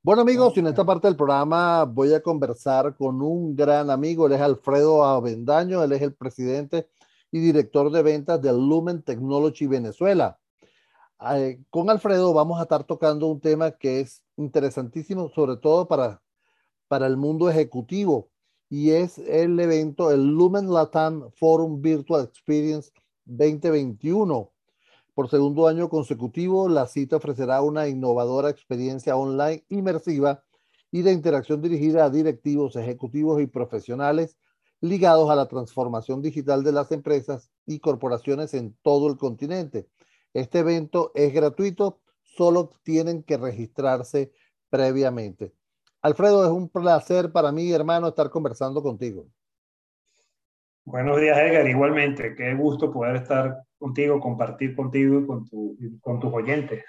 Bueno amigos, en esta parte del programa voy a conversar con un gran amigo, él es Alfredo Avendaño, él es el presidente y director de ventas de Lumen Technology Venezuela. Eh, con Alfredo vamos a estar tocando un tema que es interesantísimo, sobre todo para, para el mundo ejecutivo, y es el evento, el Lumen Latam Forum Virtual Experience 2021. Por segundo año consecutivo, la cita ofrecerá una innovadora experiencia online inmersiva y de interacción dirigida a directivos, ejecutivos y profesionales ligados a la transformación digital de las empresas y corporaciones en todo el continente. Este evento es gratuito, solo tienen que registrarse previamente. Alfredo, es un placer para mí, hermano, estar conversando contigo. Buenos días, Edgar. Igualmente, qué gusto poder estar contigo, compartir contigo y con, tu, con tus oyentes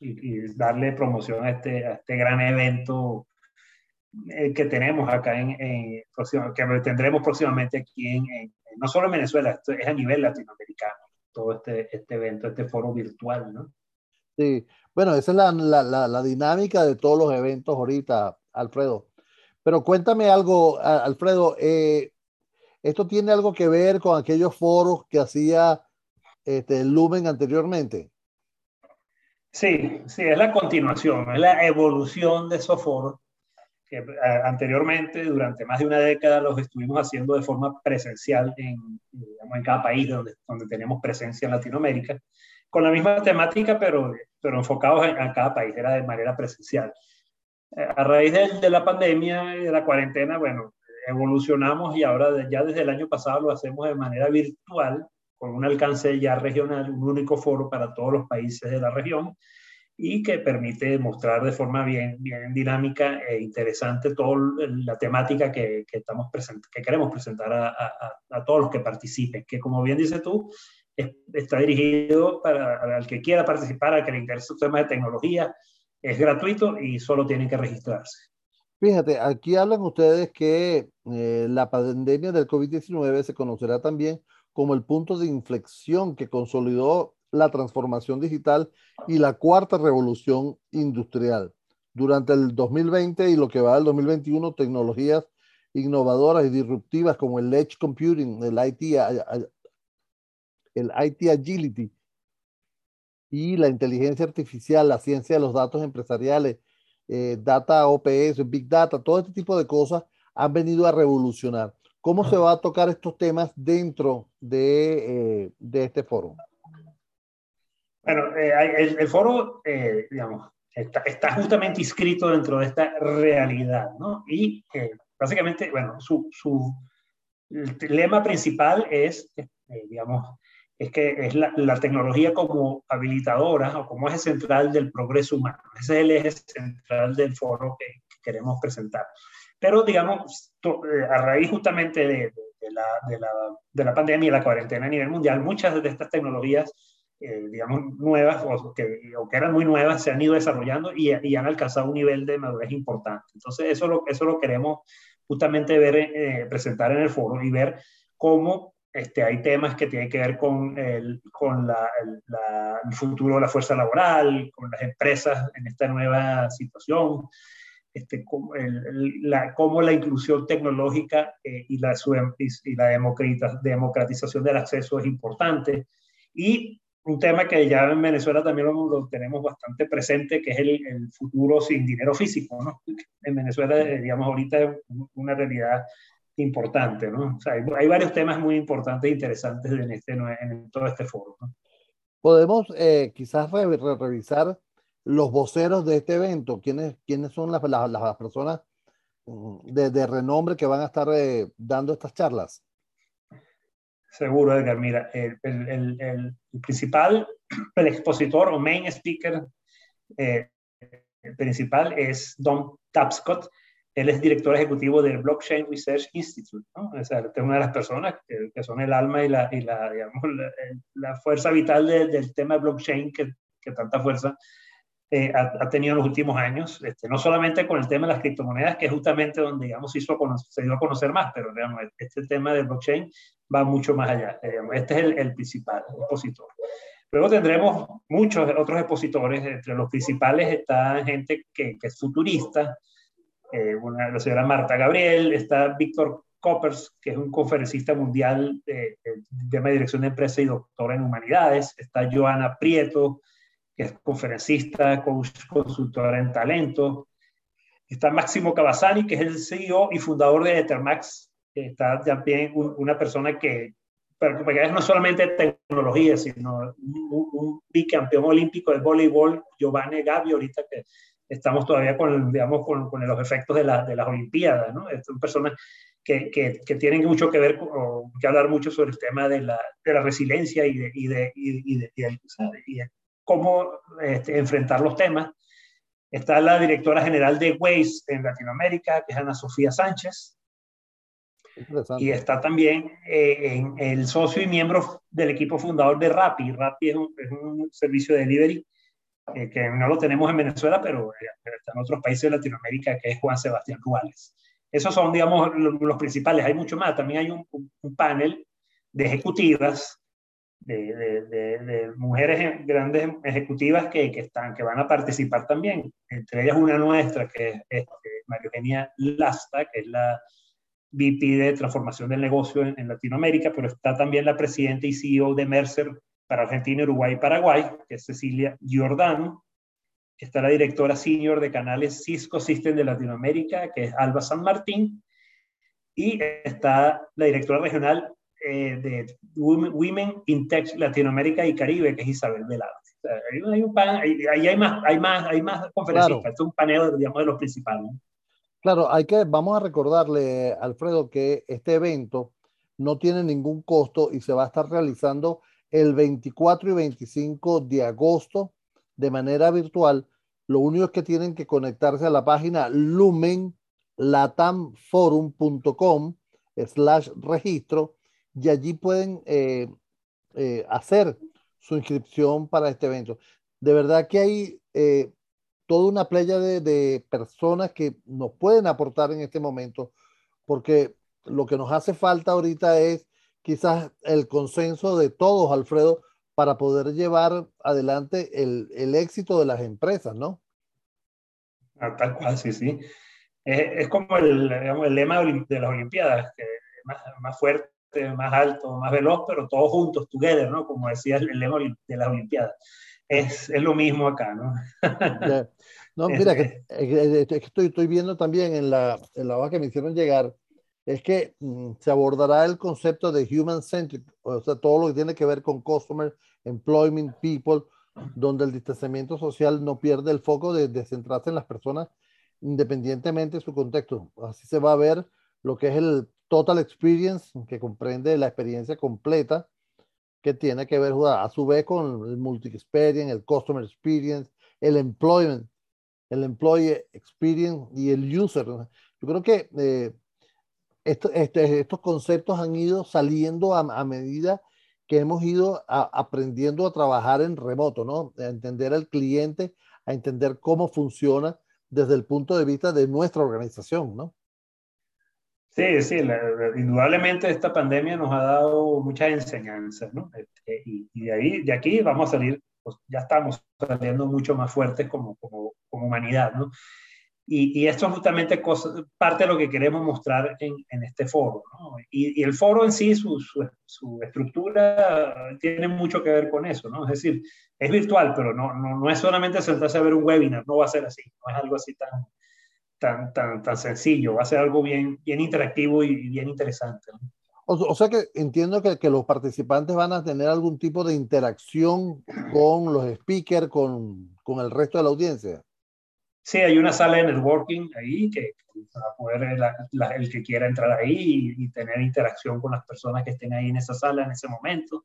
y, darle promoción a este, este gran evento eh, que tenemos acá en, en que tendremos próximamente aquí en, no solo en Venezuela, esto es a nivel latinoamericano, todo este, este evento, este foro virtual, ¿no? Sí, bueno, esa es la dinámica de todos los eventos ahorita, Alfredo. Pero cuéntame algo, Alfredo, eh, ¿Esto tiene algo que ver con aquellos foros que hacía este, Lumen anteriormente? Sí, sí, es la continuación, es la evolución de esos foros que eh, anteriormente, durante más de una década, los estuvimos haciendo de forma presencial en, en cada país donde, donde tenemos presencia en Latinoamérica, con la misma temática, pero, pero enfocados en, cada país, era de manera presencial. Eh, a raíz de, de la pandemia y de la cuarentena, bueno, evolucionamos y ahora ya desde el año pasado lo hacemos de manera virtual, con un alcance ya regional, un único foro para todos los países de la región y que permite mostrar de forma bien, bien dinámica e interesante toda la temática que, que estamos present que queremos presentar a, a, todos los que participen, que como bien dices tú, está dirigido para al que quiera participar, al que le interese el tema de tecnología, es gratuito y solo tienen que registrarse. Fíjate, aquí hablan ustedes que eh, la pandemia del COVID-19 se conocerá también como el punto de inflexión que consolidó la transformación digital y la cuarta revolución industrial. Durante el 2020 y lo que va del 2021, tecnologías innovadoras y disruptivas como el Edge Computing, el IT, el IT Agility y la inteligencia artificial, la ciencia de los datos empresariales, eh, data OPS, Big Data, todo este tipo de cosas han venido a revolucionar. ¿Cómo se va a tocar estos temas dentro de, eh, de este foro? Bueno, eh, el, foro, digamos, está, está, justamente inscrito dentro de esta realidad, ¿no? Y básicamente, bueno, su, su lema principal es, digamos, es que es la, la, tecnología como habilitadora o como eje central del progreso humano. Ese es el eje central del foro que, queremos presentar. Pero, digamos, eh, a raíz justamente de, de, la, de, la, de, la, pandemia y la cuarentena a nivel mundial, muchas de estas tecnologías, eh, digamos, nuevas o que, o que, eran muy nuevas, se han ido desarrollando y, y, han alcanzado un nivel de madurez importante. Entonces, eso lo, eso lo queremos justamente ver, eh, presentar en el foro y ver cómo este, hay temas que tienen que ver con, el, con la, el, futuro de la fuerza laboral, con las empresas en esta nueva situación, este, cómo, la, cómo la inclusión tecnológica eh, y la, y la democratización del acceso es importante. Y un tema que ya en Venezuela también lo, lo tenemos bastante presente, que es el, el, futuro sin dinero físico. ¿no? En Venezuela, eh, digamos, ahorita es una realidad importante, ¿no? O sea, hay, varios temas muy importantes e interesantes en, este, en todo este foro, ¿no? Podemos eh, quizás revisar los voceros de este evento, quiénes, quiénes son las, las, las personas mm, de, de, renombre que van a estar eh, dando estas charlas. Seguro, Edgar. Mira, el, el, el, el, principal, el expositor o main speaker eh, principal es Don Tapscott, él es director ejecutivo del Blockchain Research Institute, ¿no? O sea, es una de las personas que, que son el alma y la, y la, digamos, la, la fuerza vital de, del tema de blockchain que, que tanta fuerza eh, ha, ha, tenido en los últimos años, este, no solamente con el tema de las criptomonedas, que es justamente donde, digamos, se, hizo se dio a conocer más, pero digamos, este tema del blockchain va mucho más allá. Digamos, este es el, el principal expositor. Luego tendremos muchos otros expositores, entre los principales está gente que, es futurista, eh, la señora Marta Gabriel, está Víctor Coppers, que es un conferencista mundial de, de, dirección de empresa y doctor en humanidades, está Joana Prieto, que es conferencista, consultora en talento, está Máximo Cavazani, que es el CEO y fundador de Ethermax, está también una persona que, porque no solamente tecnología, sino un, bicampeón olímpico de voleibol, Giovanni Gavi, ahorita que estamos todavía con, digamos, con, con los efectos de, la, de, las Olimpiadas, ¿no? Es una persona que, que, que, tienen mucho que ver, o que hablar mucho sobre el tema de la, de la resiliencia y de, y de, y de, y cómo este, enfrentar los temas. Está la directora general de Waze en Latinoamérica, que es Ana Sofía Sánchez, y está también eh, en el socio y miembro del equipo fundador de Rappi. Rappi es un, servicio de delivery eh, que no lo tenemos en Venezuela, pero eh, está en otros países de Latinoamérica, que es Juan Sebastián Ruales. Esos son, digamos, los, principales. Hay mucho más. También hay un, panel de ejecutivas, de, mujeres grandes ejecutivas que, que, están, que van a participar también. Entre ellas una nuestra, que es, es María Eugenia Lasta, que es la VP de transformación del negocio en, Latinoamérica, pero está también la presidenta y CEO de Mercer para Argentina, Uruguay y Paraguay, que es Cecilia Giordano. Está la directora senior de canales Cisco System de Latinoamérica, que es Alba San Martín. Y está la directora regional eh, de Women in Tech Latinoamérica y Caribe, que es Isabel Velázquez. ahí, hay, más, hay, más, hay más conferencistas. es un panel, digamos, de los principales. Claro, hay que, vamos a recordarle, Alfredo, que este evento no tiene ningún costo y se va a estar realizando el 24 y 25 de agosto de manera virtual. Lo único es que tienen que conectarse a la página lumenlatamforum.com slash registro y allí pueden eh, eh, hacer su inscripción para este evento. De verdad que hay eh, toda una playa de, personas que nos pueden aportar en este momento, porque lo que nos hace falta ahorita es quizás el consenso de todos, Alfredo, para poder llevar adelante el, el éxito de las empresas, ¿no? Ah, tal cual, sí, sí. Es, es como el, digamos, el, lema de las Olimpiadas, que más, más, fuerte, más alto, más veloz, pero todos juntos, together, ¿no? Como decía el, lema de las Olimpiadas. Es, es, lo mismo acá, ¿no? No, mira, que, estoy, estoy viendo también en la, en la hoja que me hicieron llegar, es que mm, se abordará el concepto de human centric, o sea, todo lo que tiene que ver con customer, employment, people, donde el distanciamiento social no pierde el foco de, de centrarse en las personas independientemente de su contexto. Así se va a ver lo que es el total experience, que comprende la experiencia completa, que tiene que ver a su vez con el multi-experience, el customer experience, el employment, el employee experience y el user. Yo creo que eh, este, estos conceptos han ido saliendo a, medida que hemos ido aprendiendo a trabajar en remoto, ¿no? A entender al cliente, a entender cómo funciona desde el punto de vista de nuestra organización, ¿no? Sí, sí, indudablemente esta pandemia nos ha dado muchas enseñanzas, ¿no? Este, y, y, de ahí, de aquí vamos a salir pues ya estamos saliendo mucho más fuertes como, como, como humanidad, ¿no? Y, y, esto es justamente cosa, parte de lo que queremos mostrar en, en este foro, ¿no? Y, y, el foro en sí, su, su, su, estructura tiene mucho que ver con eso, ¿no? Es decir, es virtual, pero no, no, no es solamente sentarse a ver un webinar, no va a ser así, no es algo así tan, tan, tan, tan sencillo, va a ser algo bien, bien interactivo y bien interesante. ¿no? O, sea que entiendo que, que, los participantes van a tener algún tipo de interacción con los speakers, con, con el resto de la audiencia. Sí, hay una sala de networking ahí que, va a poder el que quiera entrar ahí y, tener interacción con las personas que estén ahí en esa sala en ese momento.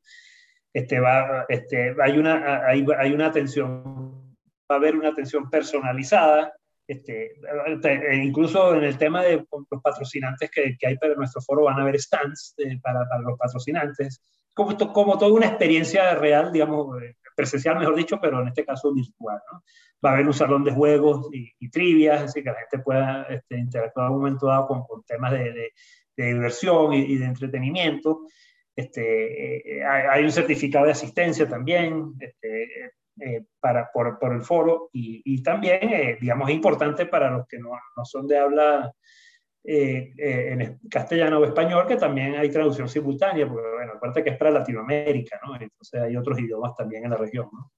Este va, este, hay, una, hay, hay una atención, va a haber una atención personalizada este, e incluso en el tema de los patrocinantes que, que hay para nuestro foro van a haber stands eh, para, para, los patrocinantes, como, como toda una experiencia real, digamos, eh, presencial mejor dicho, pero en este caso virtual. ¿no? Va a haber un salón de juegos y, y trivias, así que la gente pueda este, interactuar en un momento dado con, con temas de, de, de diversión y, y, de entretenimiento. Este, hay, un certificado de asistencia también este, para, por, por, el foro y, y también, digamos, es importante para los que no, no son de habla eh, eh, en castellano o español, que también hay traducción simultánea, porque bueno, acuérdate que es para Latinoamérica, ¿no? Entonces hay otros idiomas también en la región, ¿no?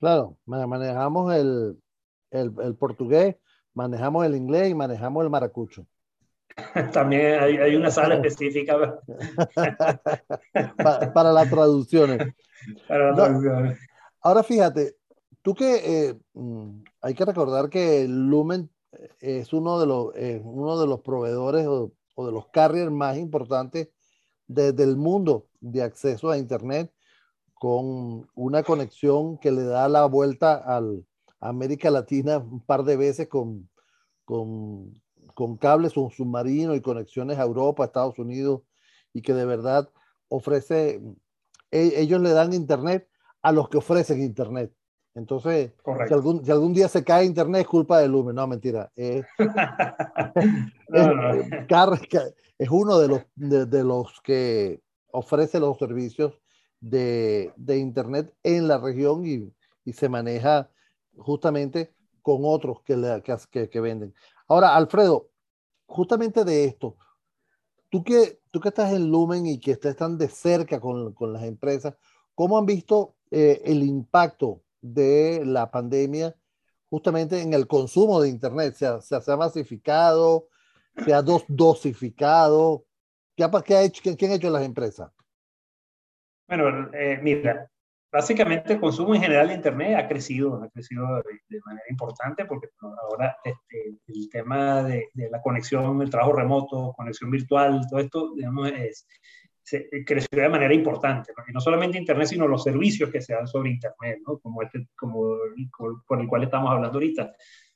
Claro, manejamos el, el, el portugués, manejamos el inglés y manejamos el maracucho. También hay, hay, una sala específica para, para, las traducciones. Para las traducciones. ahora fíjate, tú que eh, mm, hay que recordar que Lumen es uno de los, uno de los proveedores o, de los carriers más importantes desde el mundo de acceso a Internet con una conexión que le da la vuelta al, a América Latina un par de veces con, con, con cables submarinos y conexiones a Europa, Estados Unidos, y que de verdad ofrece, e, ellos le dan Internet a los que ofrecen Internet. Entonces, si algún, si algún, día se cae internet es culpa de Lumen. No, mentira. Es, es, uno de los, de, los que ofrece los servicios de, de internet en la región y, y, se maneja justamente con otros que, le, que, que, venden. Ahora, Alfredo, justamente de esto, tú que, tú que estás en Lumen y que estás tan de cerca con, con las empresas, ¿cómo han visto eh, el impacto de la pandemia justamente en el consumo de Internet. Se ha, se ha masificado, se ha dos, dosificado. ¿Qué qué ha hecho, qué, han hecho las empresas? Bueno, eh, mira, básicamente el consumo en general de Internet ha crecido, ha crecido de, manera importante porque ahora este, el tema de, de, la conexión, el trabajo remoto, conexión virtual, todo esto, digamos, es, se, eh, creció de manera importante, porque no solamente Internet, sino los servicios que se dan sobre Internet, ¿no? como, este, como por el cual estamos hablando ahorita,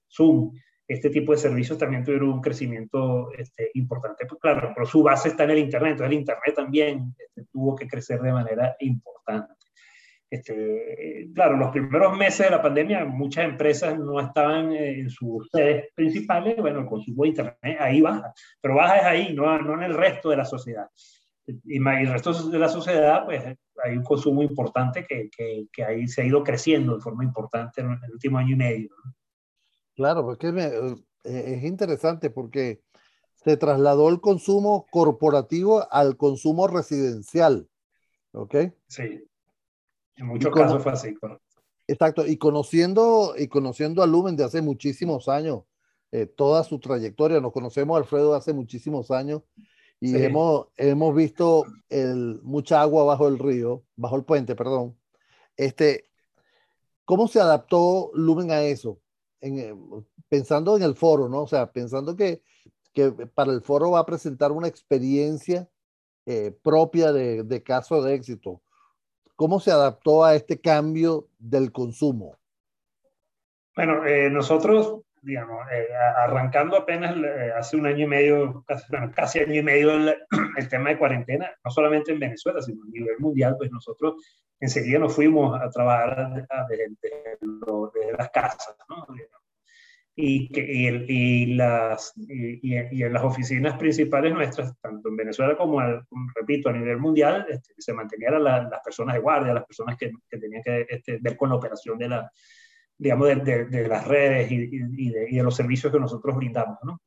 Zoom, este tipo de servicios también tuvieron un crecimiento este, importante, pues claro, pero su base está en el Internet, entonces el Internet también este, tuvo que crecer de manera importante. Este, claro, los primeros meses de la pandemia muchas empresas no estaban en sus sedes principales, bueno, el consumo de Internet ahí baja, pero baja es ahí, no, no en el resto de la sociedad y, el resto de la sociedad, pues hay un consumo importante que, que, que ahí se ha ido creciendo de forma importante en el último año y medio. Claro, porque eh, es interesante porque se trasladó el consumo corporativo al consumo residencial. ¿Ok? Sí. En muchos casos fue así. Exacto. Y conociendo, y conociendo a Lumen de hace muchísimos años, eh, toda su trayectoria, nos conocemos Alfredo hace muchísimos años y hemos, hemos visto el, mucha agua bajo el río, bajo el puente, perdón. Este, ¿Cómo se adaptó Lumen a eso? En, eh, pensando en el foro, ¿no? O sea, pensando que, que para el foro va a presentar una experiencia eh, propia de, de caso de éxito. ¿Cómo se adaptó a este cambio del consumo? Bueno, eh, nosotros digamos, eh, arrancando apenas eh, hace un año y medio, casi, bueno, casi año y medio el, el, tema de cuarentena, no solamente en Venezuela, sino a nivel mundial, pues nosotros enseguida nos fuimos a trabajar desde, las casas, ¿no? Y, que, y, el, y, las, y, y, en las oficinas principales nuestras, tanto en Venezuela como, repito, a nivel mundial, este, se mantenían las personas de guardia, las personas que, que tenían que este, ver con la operación de la, digamos, de, de, las redes y, y, de, y, de, los servicios que nosotros brindamos, ¿no?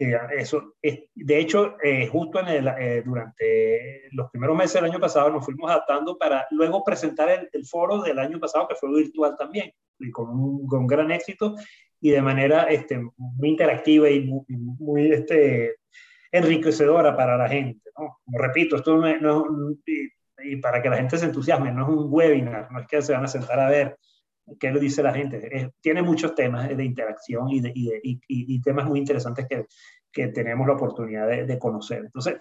Eh, eso, de hecho, eh, justo en el, eh, durante los primeros meses del año pasado nos fuimos adaptando para luego presentar el, el foro del año pasado, que fue virtual también, y con un, con gran éxito y de manera este, muy interactiva y muy, muy este, enriquecedora para la gente. ¿no? Como repito, esto no es, no, y, y para que la gente se entusiasme, no es un webinar, no es que se van a sentar a ver ¿Qué le dice la gente? tiene muchos temas de interacción y, de, y, de, y, y, temas muy interesantes que, que tenemos la oportunidad de, de, conocer. Entonces,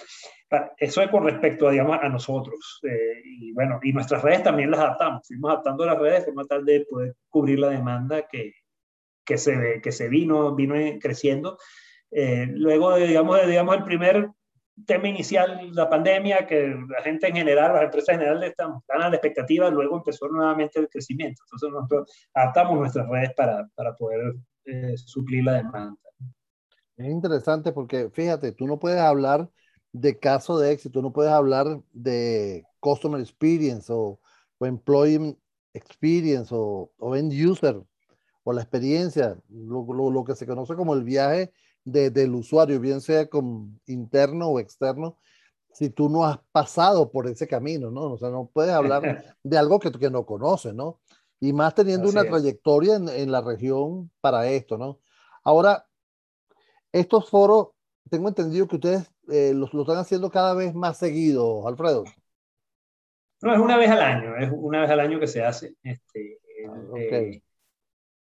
eso es con respecto, digamos, a nosotros. Eh, y bueno, y nuestras redes también las adaptamos. Fuimos adaptando las redes de forma tal de poder cubrir la demanda que, que, se, que se vino, vino creciendo. Eh, luego, digamos, digamos, el primer tema inicial, la pandemia, que la gente en general, las empresas en general están, están a la expectativa, luego empezó nuevamente el crecimiento. Entonces nosotros adaptamos nuestras redes para, para poder eh, suplir la demanda. Es interesante porque, fíjate, tú no puedes hablar de caso de éxito, no puedes hablar de customer experience o, o employee experience o, o, end user o la experiencia, lo, lo, lo que se conoce como el viaje de, del usuario, bien sea con interno o externo, si tú no has pasado por ese camino, ¿no? O sea, no puedes hablar de algo que, que no conoces, ¿no? Y más teniendo Así una es. trayectoria en, en, la región para esto, ¿no? Ahora, estos foros, tengo entendido que ustedes eh, los, lo están haciendo cada vez más seguido, Alfredo. No, es una vez al año, es una vez al año que se hace. Este, ah, okay. eh,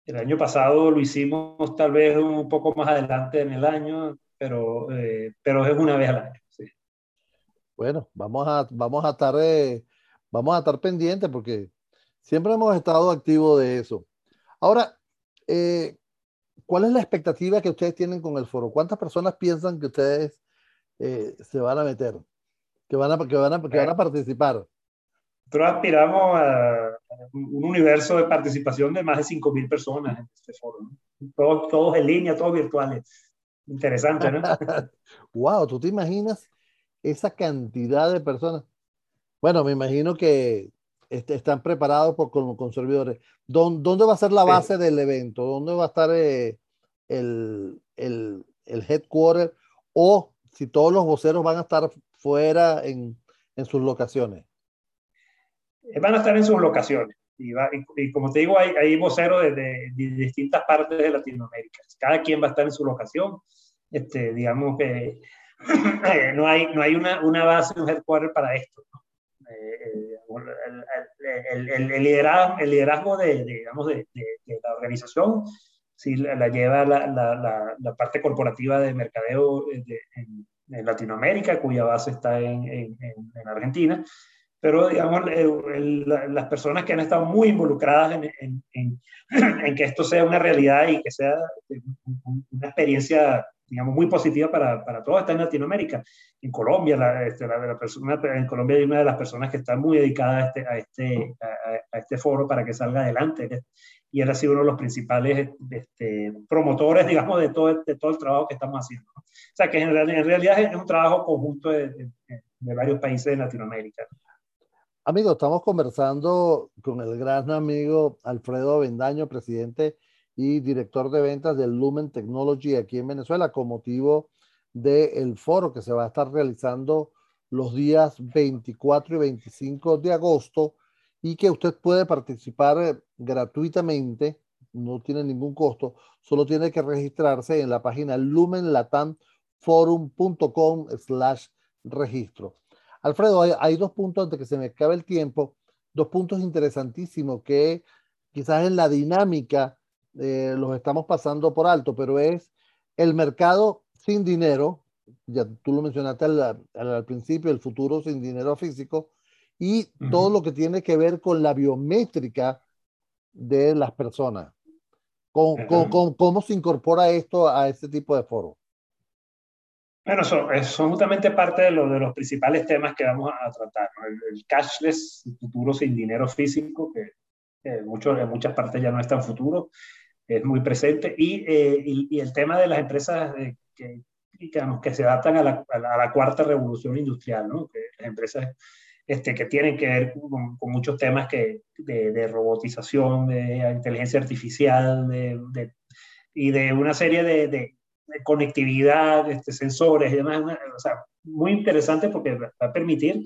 el año pasado lo hicimos tal vez un poco más adelante en el año, pero, eh, pero es una vez al año. Sí. Bueno, vamos a, vamos a estar, eh, vamos a estar pendientes porque siempre hemos estado activos de eso. Ahora, eh, ¿cuál es la expectativa que ustedes tienen con el foro? ¿Cuántas personas piensan que ustedes eh, se van a meter? Que van a, que van a, que van a participar. Nosotros aspiramos a un universo de participación de más de 5.000 personas en este foro. ¿no? Todos, todos en línea, todos virtuales. Interesante, ¿no? wow, ¿tú te imaginas esa cantidad de personas. Bueno, me imagino que este, están preparados por, con, con servidores. ¿Dónde, va a ser la base sí. del evento? ¿Dónde va a estar eh, el, el, el, headquarter? O si todos los voceros van a estar fuera en, en sus locaciones. Eh, van a estar en sus locaciones. Y, va, y, y como te digo, hay, hay voceros de, de, de, distintas partes de Latinoamérica. Cada quien va a estar en su locación. Este, digamos que eh, no hay, no hay una, una base, un headquarter para esto. ¿no? Eh, el, el, el, liderazgo, el liderazgo de, de digamos, de, la organización sí la, la lleva la, la, la, parte corporativa de mercadeo en, en, Latinoamérica, cuya base está en, en, en Argentina pero digamos, el, las personas que han estado muy involucradas en, en, en, en, que esto sea una realidad y que sea una experiencia digamos, muy positiva para, para todos, está en Latinoamérica. En Colombia, la, este, la, la persona, en Colombia hay una de las personas que está muy dedicada a este, a este, a, a este foro para que salga adelante. Y él ha sido uno de los principales este, promotores, digamos, de todo, de todo el trabajo que estamos haciendo. O sea, que en realidad es un trabajo conjunto de, de, de varios países de Latinoamérica. Amigos, estamos conversando con el gran amigo Alfredo Avendaño, presidente y director de ventas del Lumen Technology aquí en Venezuela con motivo del foro que se va a estar realizando los días 24 y 25 de agosto y que usted puede participar eh, gratuitamente, no tiene ningún costo, solo tiene que registrarse en la página lumenlatamforum.com slash registro. Alfredo, hay, hay, dos puntos antes que se me acabe el tiempo, dos puntos interesantísimos que quizás en la dinámica eh, los estamos pasando por alto, pero es el mercado sin dinero, ya tú lo mencionaste al, principio, el futuro sin dinero físico, y uh -huh. todo lo que tiene que ver con la biométrica de las personas. ¿Cómo, uh -huh. cómo, se incorpora esto a este tipo de foro? Bueno, son, son, justamente parte de, lo, de, los principales temas que vamos a tratar. ¿no? El, el, cashless, el futuro sin dinero físico, que eh, mucho, en muchas partes ya no es tan futuro, es muy presente, y, eh, y, y el tema de las empresas eh, que, digamos, que se adaptan a la, a la, a la cuarta revolución industrial, ¿no? que las empresas este, que tienen que ver con, con muchos temas que, de, de, robotización, de inteligencia artificial de, y de una serie de conectividad, este, sensores y demás. O sea, muy interesante porque va a permitir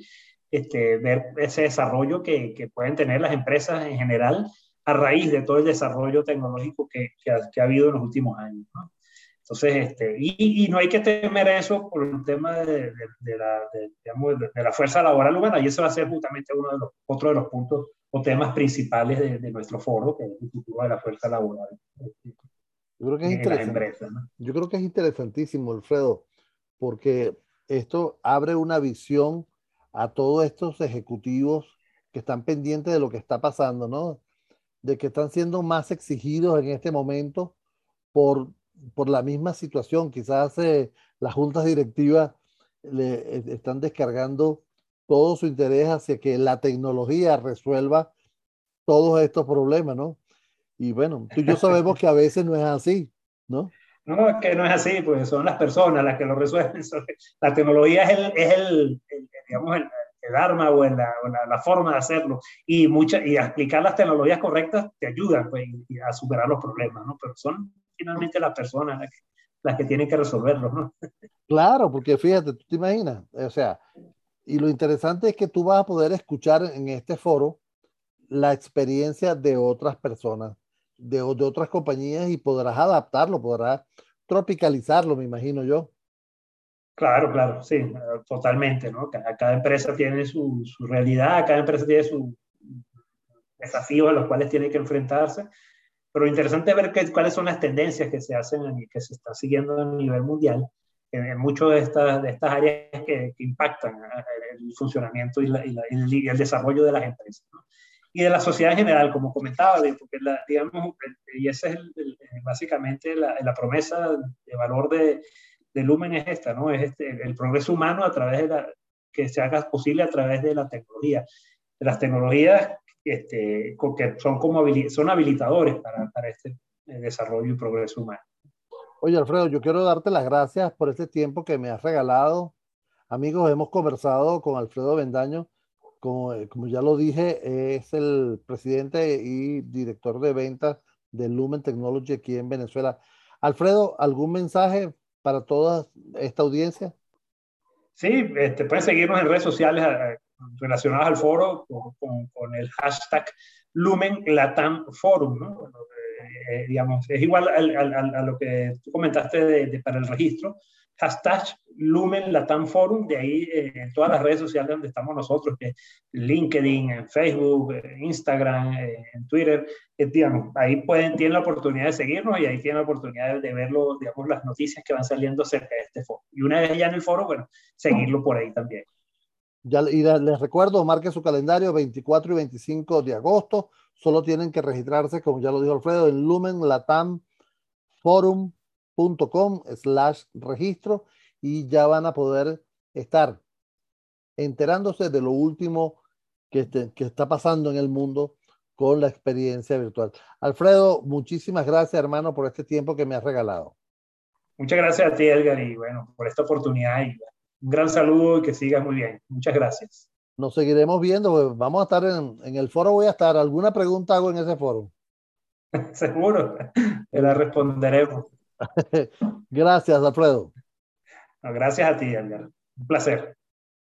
este, ver ese desarrollo que, que, pueden tener las empresas en general a raíz de todo el desarrollo tecnológico que, que, ha, que ha, habido en los últimos años. ¿no? Entonces, este, y, y, no hay que temer eso por el tema de, de, de la, digamos, de, la fuerza laboral humana, y eso va a ser justamente uno de los, otro de los puntos o temas principales de, nuestro foro, que es el futuro de la fuerza laboral. Yo creo que es interesante. Empresas, ¿no? Yo creo que es interesantísimo, Alfredo, porque esto abre una visión a todos estos ejecutivos que están pendientes de lo que está pasando, ¿no? De que están siendo más exigidos en este momento por, por la misma situación. Quizás eh, las juntas directivas le eh, están descargando todo su interés hacia que la tecnología resuelva todos estos problemas, ¿no? Y bueno, tú y yo sabemos que a veces no es así, ¿no? No, que no es así, pues son las personas las que lo resuelven. La tecnología es el, es el, digamos, el, el, arma o, la, la, forma de hacerlo. Y, mucha, y explicar las tecnologías correctas te ayudan pues, a superar los problemas, ¿no? Pero son finalmente las personas las que, las que tienen que resolverlos, ¿no? Claro, porque fíjate, tú te imaginas, o sea, y lo interesante es que tú vas a poder escuchar en este foro la experiencia de otras personas de, de otras compañías y podrás adaptarlo, podrás tropicalizarlo, me imagino yo. Claro, claro, sí, totalmente, ¿no? Cada, empresa tiene su, su, realidad, cada empresa tiene sus desafíos a los cuales tiene que enfrentarse, pero interesante es ver que, cuáles son las tendencias que se hacen y que se están siguiendo a nivel mundial en, en muchas de estas, de estas áreas que, impactan el funcionamiento y, la, y, el desarrollo de las empresas. Y de la sociedad en general, como comentaba, porque la, digamos, y esa es el, básicamente la, promesa de valor de, de, Lumen es esta, ¿no? Es este, el progreso humano a través de la, que se haga posible a través de la tecnología. Las tecnologías este, que son, como son habilitadores para, para este eh, desarrollo y progreso humano. Oye, Alfredo, yo quiero darte las gracias por este tiempo que me has regalado. Amigos, hemos conversado con Alfredo Bendaño como, eh, como, ya lo dije, es el presidente y director de ventas de Lumen Technology aquí en Venezuela. Alfredo, ¿algún mensaje para toda esta audiencia? Sí, este, pueden seguirnos en redes sociales eh, relacionadas al foro con, con, con, el hashtag Lumen Latam Forum. ¿no? Bueno, eh, digamos, es igual al, al, a lo que tú comentaste de, de, para el registro hashtag Lumen Latam Forum, de ahí eh, todas las redes sociales donde estamos nosotros, que LinkedIn, en Facebook, Instagram, eh, en Twitter, eh, ahí pueden, tienen la oportunidad de seguirnos y ahí tienen la oportunidad de ver digamos, las noticias que van saliendo acerca de este foro. Y una vez ya en el foro, bueno, seguirlo por ahí también. Ya, y les recuerdo, marque su calendario 24 y 25 de agosto. Solo tienen que registrarse, como ya lo dijo Alfredo, en Lumen Latam Forum com slash registro y ya van a poder estar enterándose de lo último que, este, que está pasando en el mundo con la experiencia virtual. Alfredo, muchísimas gracias, hermano, por este tiempo que me has regalado. Muchas gracias a ti, Edgar, y bueno, por esta oportunidad. Y un gran saludo y que sigas muy bien. Muchas gracias. Nos seguiremos viendo. Pues, vamos a estar en, en el foro, voy a estar. ¿Alguna pregunta hago en ese foro? Seguro, te la responderemos. Gracias, Alfredo. Gracias a ti, Edgar. Un placer.